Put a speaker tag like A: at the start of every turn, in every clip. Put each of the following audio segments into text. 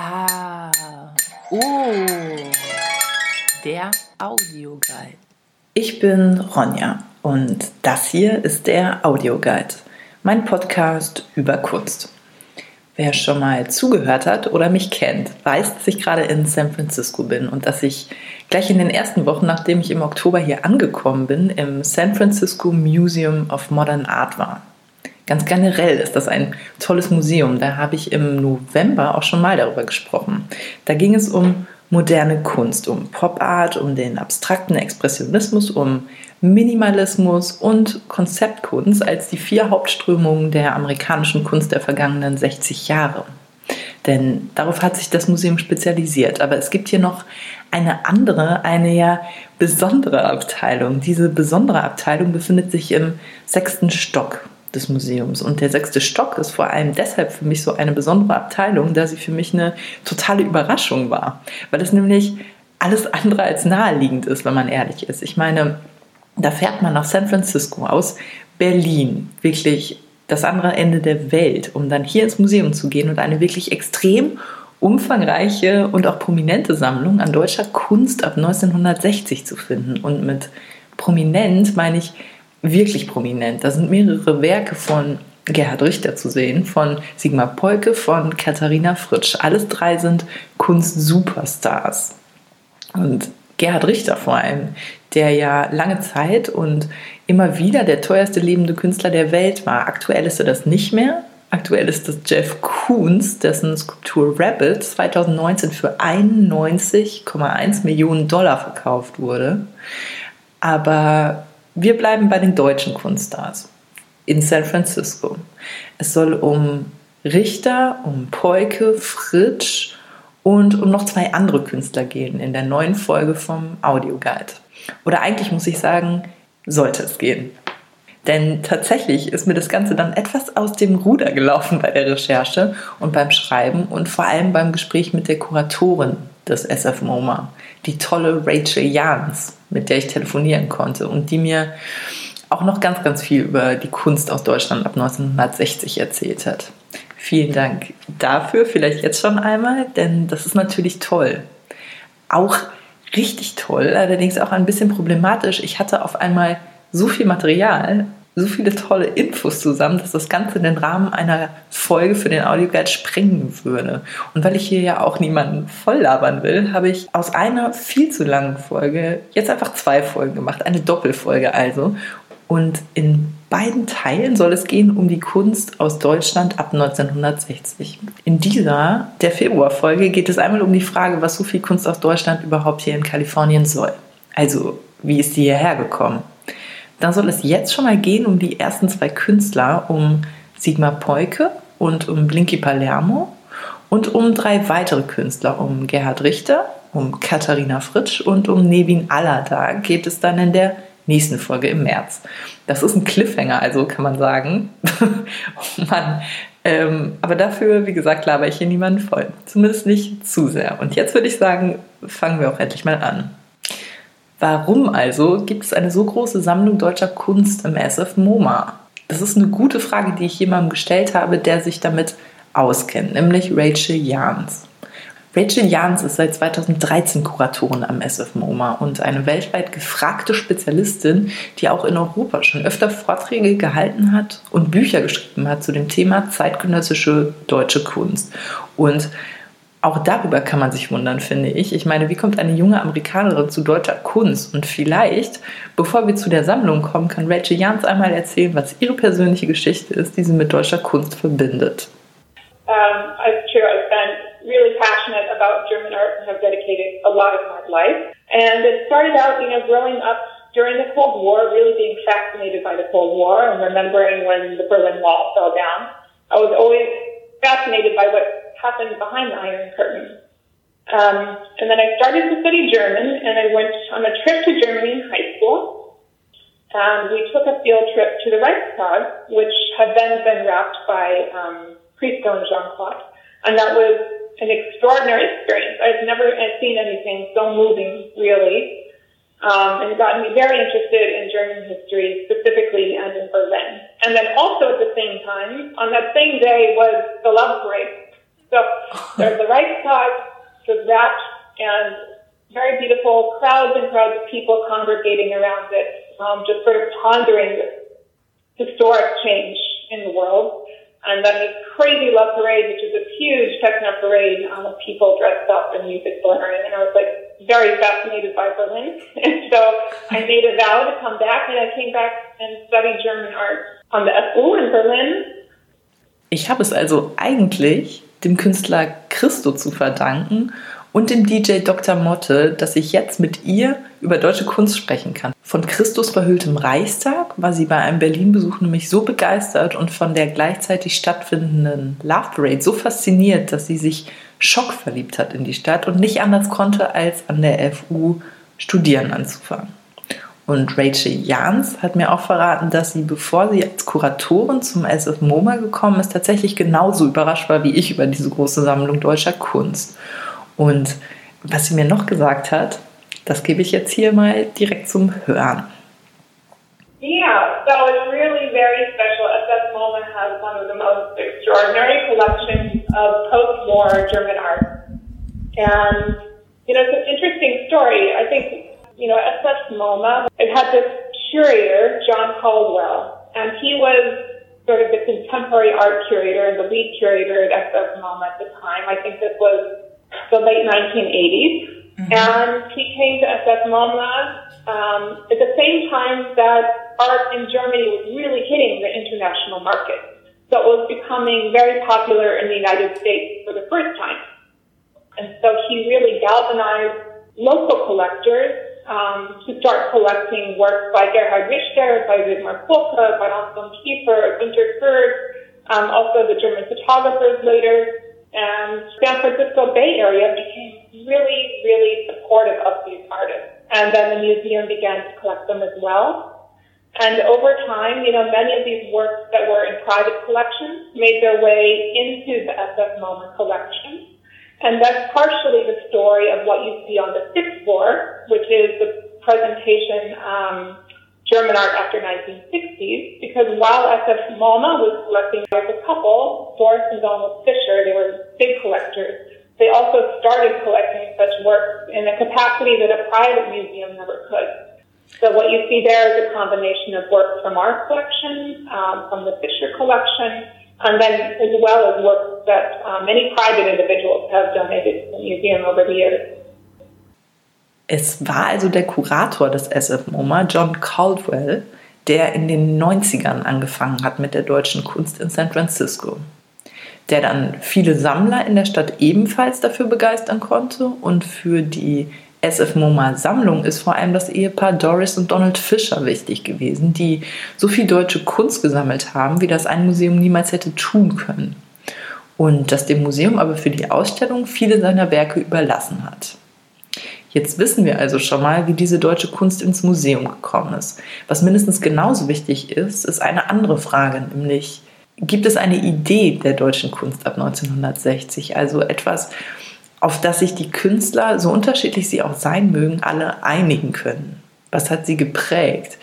A: Ah, oh, der Audioguide. Ich bin Ronja und das hier ist der Audioguide, mein Podcast über Kunst. Wer schon mal zugehört hat oder mich kennt, weiß, dass ich gerade in San Francisco bin und dass ich gleich in den ersten Wochen, nachdem ich im Oktober hier angekommen bin, im San Francisco Museum of Modern Art war. Ganz generell ist das ein tolles Museum. Da habe ich im November auch schon mal darüber gesprochen. Da ging es um moderne Kunst, um Pop Art, um den abstrakten Expressionismus, um Minimalismus und Konzeptkunst als die vier Hauptströmungen der amerikanischen Kunst der vergangenen 60 Jahre. Denn darauf hat sich das Museum spezialisiert. Aber es gibt hier noch eine andere, eine ja besondere Abteilung. Diese besondere Abteilung befindet sich im sechsten Stock des Museums. Und der sechste Stock ist vor allem deshalb für mich so eine besondere Abteilung, da sie für mich eine totale Überraschung war. Weil es nämlich alles andere als naheliegend ist, wenn man ehrlich ist. Ich meine, da fährt man nach San Francisco aus Berlin, wirklich das andere Ende der Welt, um dann hier ins Museum zu gehen und eine wirklich extrem umfangreiche und auch prominente Sammlung an deutscher Kunst ab 1960 zu finden. Und mit prominent meine ich wirklich prominent. Da sind mehrere Werke von Gerhard Richter zu sehen, von Sigmar Polke, von Katharina Fritsch. Alles drei sind Kunst-Superstars. Und Gerhard Richter vor allem, der ja lange Zeit und immer wieder der teuerste lebende Künstler der Welt war. Aktuell ist er das nicht mehr. Aktuell ist das Jeff Koons, dessen Skulptur Rabbit 2019 für 91,1 Millionen Dollar verkauft wurde. Aber wir bleiben bei den deutschen Kunststars in San Francisco. Es soll um Richter, um Peuke, Fritsch und um noch zwei andere Künstler gehen in der neuen Folge vom Audioguide. Oder eigentlich muss ich sagen, sollte es gehen. Denn tatsächlich ist mir das Ganze dann etwas aus dem Ruder gelaufen bei der Recherche und beim Schreiben und vor allem beim Gespräch mit der Kuratorin des SF MoMA, die tolle Rachel Jans, mit der ich telefonieren konnte und die mir auch noch ganz, ganz viel über die Kunst aus Deutschland ab 1960 erzählt hat. Vielen Dank dafür, vielleicht jetzt schon einmal, denn das ist natürlich toll. Auch richtig toll, allerdings auch ein bisschen problematisch. Ich hatte auf einmal so viel Material, so viele tolle Infos zusammen, dass das Ganze den Rahmen einer Folge für den Audioguide sprengen würde. Und weil ich hier ja auch niemanden voll labern will, habe ich aus einer viel zu langen Folge jetzt einfach zwei Folgen gemacht, eine Doppelfolge also. Und in beiden Teilen soll es gehen um die Kunst aus Deutschland ab 1960. In dieser, der Februarfolge, geht es einmal um die Frage, was so viel Kunst aus Deutschland überhaupt hier in Kalifornien soll. Also, wie ist sie hierher gekommen? Dann soll es jetzt schon mal gehen um die ersten zwei Künstler, um Sigmar Peuke und um Blinky Palermo und um drei weitere Künstler, um Gerhard Richter, um Katharina Fritsch und um Nevin Allada geht es dann in der nächsten Folge im März. Das ist ein Cliffhanger, also kann man sagen. oh Mann. Ähm, aber dafür, wie gesagt, laber ich hier niemanden voll. Zumindest nicht zu sehr. Und jetzt würde ich sagen, fangen wir auch endlich mal an. Warum also gibt es eine so große Sammlung deutscher Kunst im SF MoMA? Das ist eine gute Frage, die ich jemandem gestellt habe, der sich damit auskennt, nämlich Rachel Jans. Rachel Jans ist seit 2013 Kuratorin am SF MoMA und eine weltweit gefragte Spezialistin, die auch in Europa schon öfter Vorträge gehalten hat und Bücher geschrieben hat zu dem Thema zeitgenössische deutsche Kunst. Und auch darüber kann man sich wundern, finde ich. Ich meine, wie kommt eine junge Amerikanerin zu deutscher Kunst? Und vielleicht, bevor wir zu der Sammlung kommen, kann Rachel Jans einmal erzählen, was ihre persönliche Geschichte ist, die sie mit deutscher Kunst verbindet.
B: Um, it's true. I've been really passionate about German art and have dedicated a lot of my life. And it started out, you during the Cold War, really being fascinated by the Cold War and remembering when the Berlin Wall fell down. I was always fascinated by what happened behind the Iron Curtain. Um, and then I started to study German, and I went on a trip to Germany in high school. And we took a field trip to the Reichstag, which had then been wrapped by um, Priesco and Jean Claude. And that was an extraordinary experience. I've never seen anything so moving, really. Um, and it got me very interested in German history, specifically and in Berlin. And then also at the same time, on that same day was the love parade So there's the right spot for that and very beautiful crowds and crowds of people congregating around it, um, just sort of pondering this historic change in the world. And then this crazy love parade, which is a huge techno parade um, of people dressed up and music blaring. And I was like very fascinated by Berlin. And so I made a vow to come back and I came back and studied German art on the FU in Berlin.
A: Ich habe es also eigentlich dem Künstler Christo zu verdanken und dem DJ Dr. Motte, dass ich jetzt mit ihr über deutsche Kunst sprechen kann. Von Christus verhülltem Reichstag war sie bei einem Berlin-Besuch nämlich so begeistert und von der gleichzeitig stattfindenden Love Parade so fasziniert, dass sie sich schockverliebt hat in die Stadt und nicht anders konnte, als an der FU studieren anzufangen. Und Rachel Jans hat mir auch verraten, dass sie, bevor sie als Kuratorin zum SF MoMA gekommen ist, tatsächlich genauso überrascht war wie ich über diese große Sammlung deutscher Kunst. Und was sie mir noch gesagt hat, das gebe ich jetzt hier mal direkt zum Hören.
B: Yeah, so it's really very special. SF MoMA has one of the most extraordinary collections of post-war German art. And, you know, it's an interesting story. I think, you know, SF MoMA, it had this curator, John Caldwell, and he was sort of the contemporary art curator and the lead curator at SF MoMA at the time. I think this was the late 1980s. Mm-hmm. And he came to SF MoMA um, at the same time that art in Germany was really hitting the international market. So it was becoming very popular in the United States for the first time. And so he really galvanized local collectors um, to start collecting works by Gerhard Richter, by Widmar Polka, by Anselm Kiefer, Günter Kurz, um, also the German photographers later. And San Francisco Bay Area became really, really supportive of these artists. And then the museum began to collect them as well. And over time, you know, many of these works that were in private collections made their way into the SF MoMA collection. And that's partially the story of what you see on the 50 War, which is the presentation um, German art after 1960s, because while SF MoMA was collecting as a couple, Doris and Donald Fisher, they were big collectors. They also started collecting such works in a capacity that a private museum never could. So what you see there is a combination of works from our collection, um, from the Fisher collection, and then as well as works that um, many private individuals have donated to the museum over the years.
A: Es war also der Kurator des SF MoMA, John Caldwell, der in den 90ern angefangen hat mit der deutschen Kunst in San Francisco. Der dann viele Sammler in der Stadt ebenfalls dafür begeistern konnte und für die SF MoMA Sammlung ist vor allem das Ehepaar Doris und Donald Fisher wichtig gewesen, die so viel deutsche Kunst gesammelt haben, wie das ein Museum niemals hätte tun können. Und das dem Museum aber für die Ausstellung viele seiner Werke überlassen hat. Jetzt wissen wir also schon mal, wie diese deutsche Kunst ins Museum gekommen ist. Was mindestens genauso wichtig ist, ist eine andere Frage, nämlich gibt es eine Idee der deutschen Kunst ab 1960? Also etwas, auf das sich die Künstler, so unterschiedlich sie auch sein mögen, alle einigen können. Was hat sie geprägt?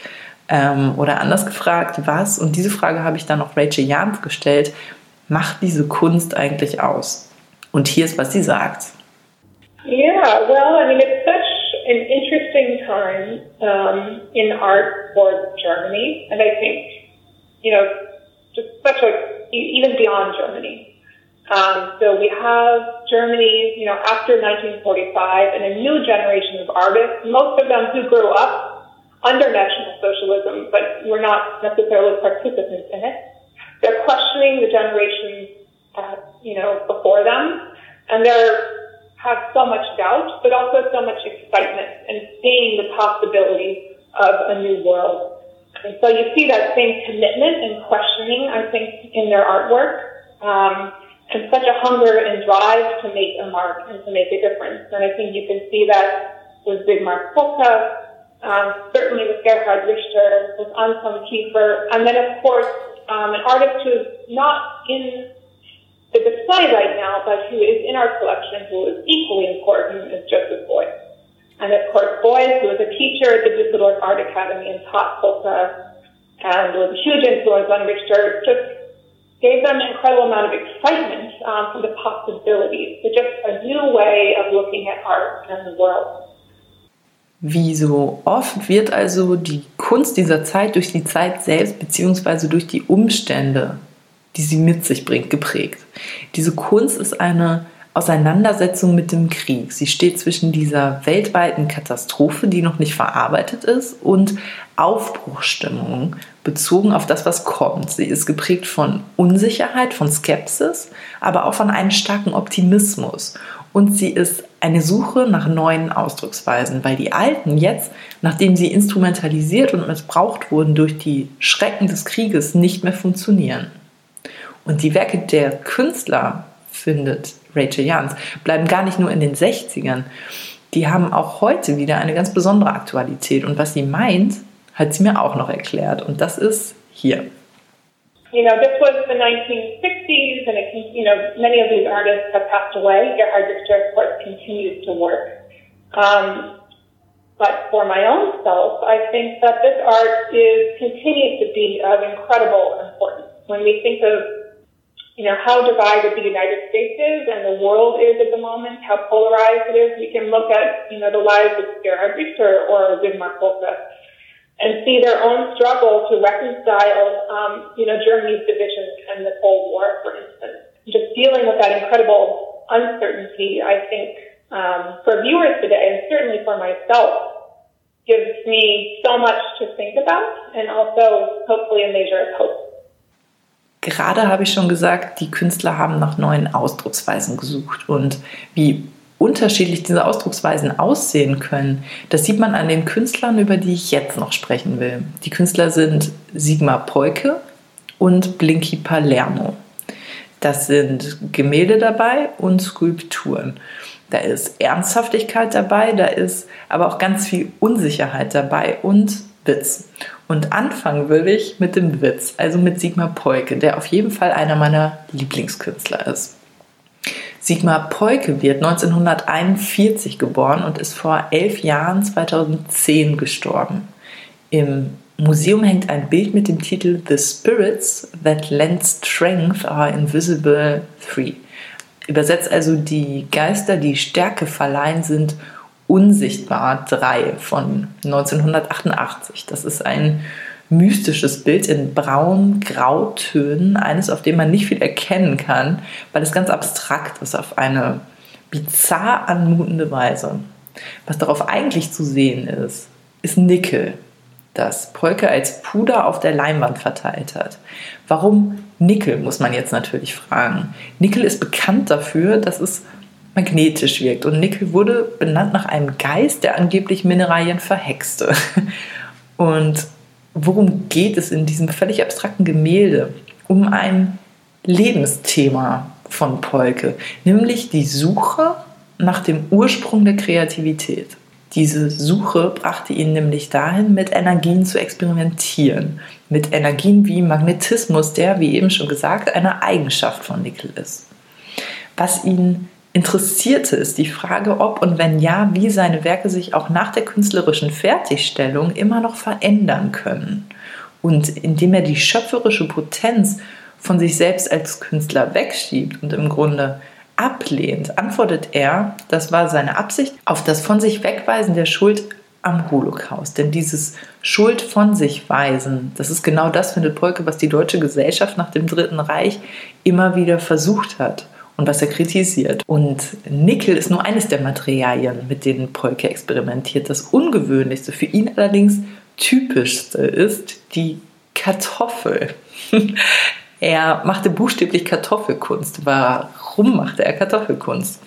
A: Ähm, oder anders gefragt, was, und diese Frage habe ich dann auch Rachel Jans gestellt, macht diese Kunst eigentlich aus? Und hier ist, was sie sagt.
B: Yeah, well, I mean, it's such an interesting time um, in art for Germany, and I think, you know, just such a even beyond Germany. Um, so we have Germany, you know, after 1945, and a new generation of artists, most of them who grew up under National Socialism, but were not necessarily participants in it. They're questioning the generations, uh, you know, before them, and they're have so much doubt, but also so much excitement and seeing the possibility of a new world. And so you see that same commitment and questioning, I think, in their artwork, um, and such a hunger and drive to make a mark and to make a difference. And I think you can see that with Bigmar Polka, um, certainly with Gerhard Richter, with Anselm Kiefer, and then of course um, an artist who is not in the display right now, but who is in our collection who is equally important is Joseph Beuys. And of course, Beuys, who was a teacher at the Düsseldorf Art Academy and taught polka and was a huge influence on Richter, just gave them an incredible amount of excitement um, for the possibilities, for just a new way of looking at art and the world.
A: Wie so oft wird also die Kunst dieser Zeit durch die Zeit selbst bzw. durch die Umstände, die sie mit sich bringt, geprägt. Diese Kunst ist eine Auseinandersetzung mit dem Krieg. Sie steht zwischen dieser weltweiten Katastrophe, die noch nicht verarbeitet ist, und Aufbruchstimmung bezogen auf das, was kommt. Sie ist geprägt von Unsicherheit, von Skepsis, aber auch von einem starken Optimismus. Und sie ist eine Suche nach neuen Ausdrucksweisen, weil die alten jetzt, nachdem sie instrumentalisiert und missbraucht wurden durch die Schrecken des Krieges, nicht mehr funktionieren. Und die Werke der Künstler findet Rachel Jans, bleiben gar nicht nur in den 60ern. Die haben auch heute wieder eine ganz besondere Aktualität. Und was sie meint, hat sie mir auch noch erklärt. Und das ist hier.
B: You know, this was the 1960s, and it, you know, many of these artists have passed away. Gerhard Richter, of course, continues to work. Um, but for my own self, I think that this art is continues to be of incredible importance. When we think of you know, how divided the United States is and the world is at the moment, how polarized it is. We can look at, you know, the lives of Gerhard Richter or Widmar Polka and see their own struggle to reconcile, um, you know, Germany's division and the Cold War, for instance. Just dealing with that incredible uncertainty, I think, um, for viewers today, and certainly for myself, gives me so much to think about and also hopefully a measure of hope.
A: Gerade habe ich schon gesagt, die Künstler haben nach neuen Ausdrucksweisen gesucht und wie unterschiedlich diese Ausdrucksweisen aussehen können, das sieht man an den Künstlern, über die ich jetzt noch sprechen will. Die Künstler sind Sigmar Polke und Blinky Palermo. Das sind Gemälde dabei und Skulpturen. Da ist Ernsthaftigkeit dabei, da ist aber auch ganz viel Unsicherheit dabei und Witz. Und anfangen will ich mit dem Witz, also mit Sigmar Peuke, der auf jeden Fall einer meiner Lieblingskünstler ist. Sigmar Peuke wird 1941 geboren und ist vor elf Jahren 2010 gestorben. Im Museum hängt ein Bild mit dem Titel The Spirits That Lend Strength Are Invisible Three. Übersetzt also die Geister, die Stärke verleihen, sind Unsichtbar 3 von 1988. Das ist ein mystisches Bild in braun-grautönen, eines, auf dem man nicht viel erkennen kann, weil es ganz abstrakt ist auf eine bizarr anmutende Weise. Was darauf eigentlich zu sehen ist, ist Nickel, das Polke als Puder auf der Leinwand verteilt hat. Warum Nickel, muss man jetzt natürlich fragen. Nickel ist bekannt dafür, dass es magnetisch wirkt. Und Nickel wurde benannt nach einem Geist, der angeblich Mineralien verhexte. Und worum geht es in diesem völlig abstrakten Gemälde? Um ein Lebensthema von Polke, nämlich die Suche nach dem Ursprung der Kreativität. Diese Suche brachte ihn nämlich dahin, mit Energien zu experimentieren. Mit Energien wie Magnetismus, der, wie eben schon gesagt, eine Eigenschaft von Nickel ist. Was ihn interessierte, ist die Frage, ob und wenn ja, wie seine Werke sich auch nach der künstlerischen Fertigstellung immer noch verändern können. Und indem er die schöpferische Potenz von sich selbst als Künstler wegschiebt und im Grunde ablehnt, antwortet er, das war seine Absicht, auf das von sich wegweisen der Schuld am Holocaust. Denn dieses Schuld von sich weisen, das ist genau das, findet Polke, was die deutsche Gesellschaft nach dem Dritten Reich immer wieder versucht hat und was er kritisiert. Und Nickel ist nur eines der Materialien, mit denen Polke experimentiert. Das ungewöhnlichste, für ihn allerdings typischste ist die Kartoffel. er machte buchstäblich Kartoffelkunst. Warum machte er Kartoffelkunst?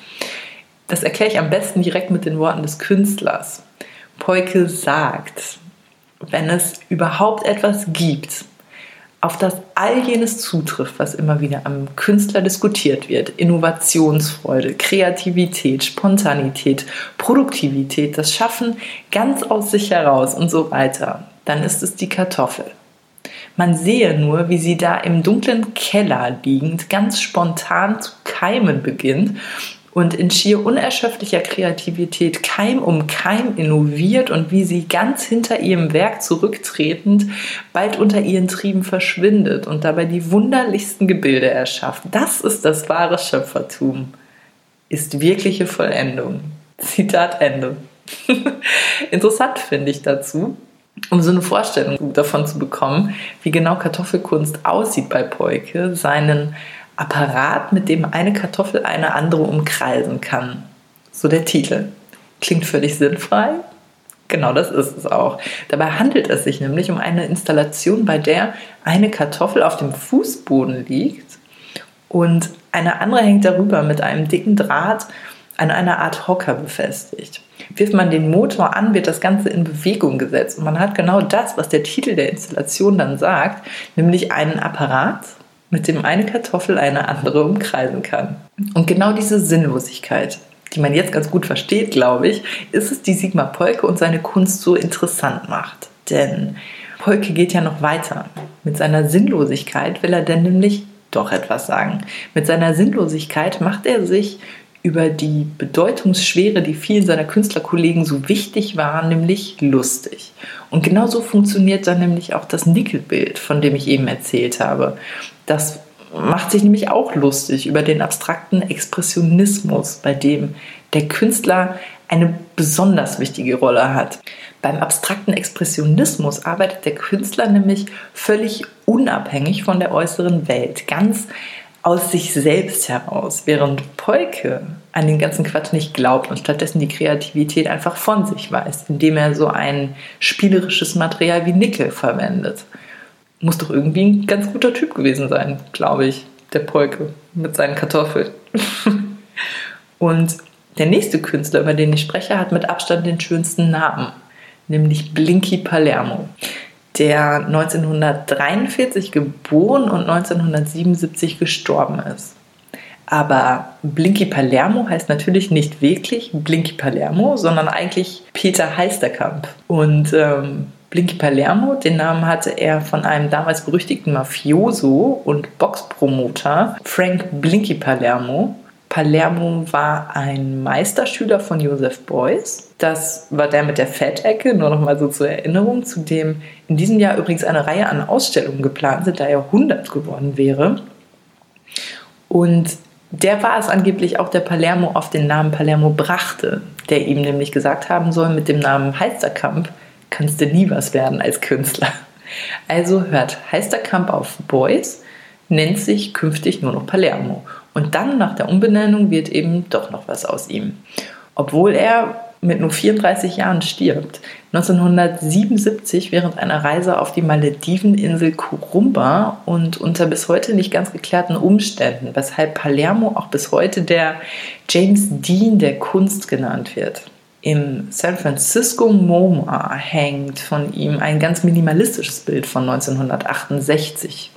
A: Das erkläre ich am besten direkt mit den Worten des Künstlers. Polke sagt, wenn es überhaupt etwas gibt, auf das all jenes zutrifft, was immer wieder am Künstler diskutiert wird. Innovationsfreude, Kreativität, Spontanität, Produktivität, das Schaffen ganz aus sich heraus und so weiter. Dann ist es die Kartoffel. Man sehe nur, wie sie da im dunklen Keller liegend ganz spontan zu keimen beginnt und in schier unerschöpflicher Kreativität Keim um Keim innoviert und wie sie ganz hinter ihrem Werk zurücktretend bald unter ihren Trieben verschwindet und dabei die wunderlichsten Gebilde erschafft. Das ist das wahre Schöpfertum, ist wirkliche Vollendung. Zitat Ende. Interessant finde ich dazu, um so eine Vorstellung davon zu bekommen, wie genau Kartoffelkunst aussieht bei Peuke, seinen Apparat, mit dem eine Kartoffel eine andere umkreisen kann. So der Titel. Klingt völlig sinnfrei. Genau das ist es auch. Dabei handelt es sich nämlich um eine Installation, bei der eine Kartoffel auf dem Fußboden liegt und eine andere hängt darüber mit einem dicken Draht an einer Art Hocker befestigt. Wirft man den Motor an, wird das Ganze in Bewegung gesetzt und man hat genau das, was der Titel der Installation dann sagt, nämlich einen Apparat, mit dem eine Kartoffel eine andere umkreisen kann. Und genau diese Sinnlosigkeit, die man jetzt ganz gut versteht, glaube ich, ist es, die Sigmar Polke und seine Kunst so interessant macht. Denn Polke geht ja noch weiter. Mit seiner Sinnlosigkeit will er denn nämlich doch etwas sagen. Mit seiner Sinnlosigkeit macht er sich über die Bedeutungsschwere, die vielen seiner Künstlerkollegen so wichtig war, nämlich lustig. Und genauso funktioniert dann nämlich auch das Nickelbild, von dem ich eben erzählt habe. Das macht sich nämlich auch lustig über den abstrakten Expressionismus, bei dem der Künstler eine besonders wichtige Rolle hat. Beim abstrakten Expressionismus arbeitet der Künstler nämlich völlig unabhängig von der äußeren Welt, ganz aus sich selbst heraus, während Polke an den ganzen Quatsch nicht glaubt und stattdessen die Kreativität einfach von sich weist, indem er so ein spielerisches Material wie Nickel verwendet muss doch irgendwie ein ganz guter Typ gewesen sein, glaube ich, der Polke mit seinen Kartoffeln. Und der nächste Künstler, über den ich spreche, hat mit Abstand den schönsten Namen, nämlich Blinky Palermo, der 1943 geboren und 1977 gestorben ist. Aber Blinky Palermo heißt natürlich nicht wirklich Blinky Palermo, sondern eigentlich Peter Heisterkamp. Und ähm, Blinky Palermo, den Namen hatte er von einem damals berüchtigten Mafioso und Boxpromoter Frank Blinky Palermo. Palermo war ein Meisterschüler von Joseph Beuys. Das war der mit der Fettecke, nur noch mal so zur Erinnerung, zu dem in diesem Jahr übrigens eine Reihe an Ausstellungen geplant sind, da er 100 geworden wäre. Und der war es angeblich auch, der Palermo auf den Namen Palermo brachte, der ihm nämlich gesagt haben soll, mit dem Namen Heisterkamp kannst du nie was werden als Künstler. Also hört Heisterkamp auf Boys, nennt sich künftig nur noch Palermo. Und dann nach der Umbenennung wird eben doch noch was aus ihm. Obwohl er mit nur 34 Jahren stirbt. 1977 während einer Reise auf die Malediveninsel Kurumba und unter bis heute nicht ganz geklärten Umständen, weshalb Palermo auch bis heute der James Dean der Kunst genannt wird. Im San Francisco MoMA hängt von ihm ein ganz minimalistisches Bild von 1968.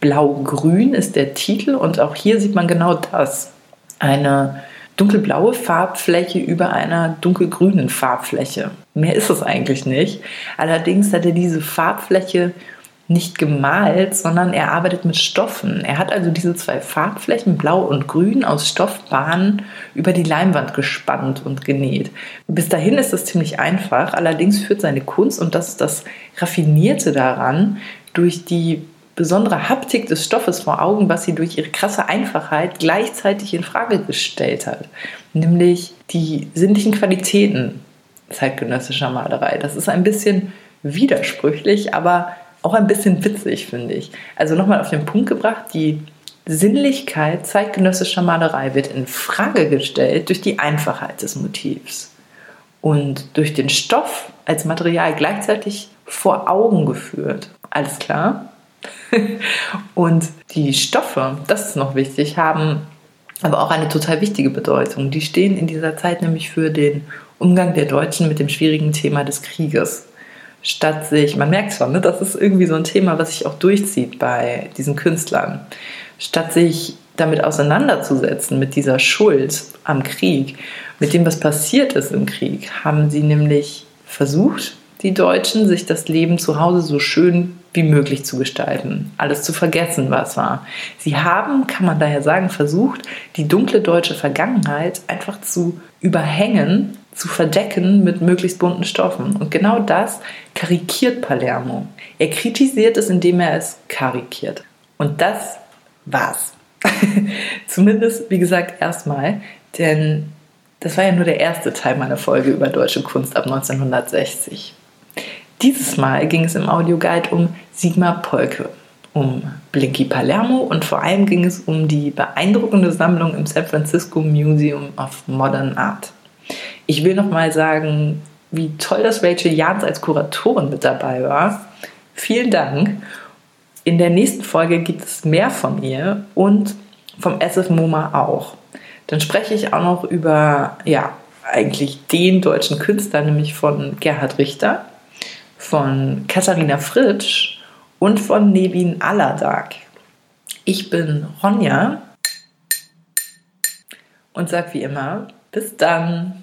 A: Blau-Grün ist der Titel und auch hier sieht man genau das. Eine dunkelblaue Farbfläche über einer dunkelgrünen Farbfläche. Mehr ist es eigentlich nicht. Allerdings hat er diese Farbfläche nicht gemalt, sondern er arbeitet mit Stoffen. Er hat also diese zwei Farbflächen, blau und grün, aus Stoffbahnen über die Leinwand gespannt und genäht. Bis dahin ist es ziemlich einfach, allerdings führt seine Kunst, und das ist das Raffinierte daran, durch die besondere Haptik des Stoffes vor Augen, was sie durch ihre krasse Einfachheit gleichzeitig in Frage gestellt hat, nämlich die sinnlichen Qualitäten zeitgenössischer Malerei. Das ist ein bisschen widersprüchlich, aber auch ein bisschen witzig, finde ich. Also nochmal auf den Punkt gebracht, die Sinnlichkeit zeitgenössischer Malerei wird in Frage gestellt durch die Einfachheit des Motivs und durch den Stoff als Material gleichzeitig vor Augen geführt. Alles klar? und die Stoffe, das ist noch wichtig, haben aber auch eine total wichtige Bedeutung. Die stehen in dieser Zeit nämlich für den Umgang der Deutschen mit dem schwierigen Thema des Krieges statt sich, man merkt schon, ne, das ist irgendwie so ein Thema, was sich auch durchzieht bei diesen Künstlern, statt sich damit auseinanderzusetzen, mit dieser Schuld am Krieg, mit dem, was passiert ist im Krieg, haben sie nämlich versucht, die Deutschen, sich das Leben zu Hause so schön wie möglich zu gestalten, alles zu vergessen, was war. Sie haben, kann man daher sagen, versucht, die dunkle deutsche Vergangenheit einfach zu überhängen, zu verdecken mit möglichst bunten Stoffen. Und genau das karikiert Palermo. Er kritisiert es, indem er es karikiert. Und das war's. Zumindest, wie gesagt, erstmal, denn das war ja nur der erste Teil meiner Folge über deutsche Kunst ab 1960. Dieses Mal ging es im Audioguide um Sigmar Polke, um Blinky Palermo und vor allem ging es um die beeindruckende Sammlung im San Francisco Museum of Modern Art. Ich will nochmal sagen, wie toll, dass Rachel Jans als Kuratorin mit dabei war. Vielen Dank. In der nächsten Folge gibt es mehr von ihr und vom SF MoMA auch. Dann spreche ich auch noch über, ja, eigentlich den deutschen Künstler, nämlich von Gerhard Richter von Katharina Fritsch und von Nevin Aladak. Ich bin Ronja und sag wie immer, bis dann.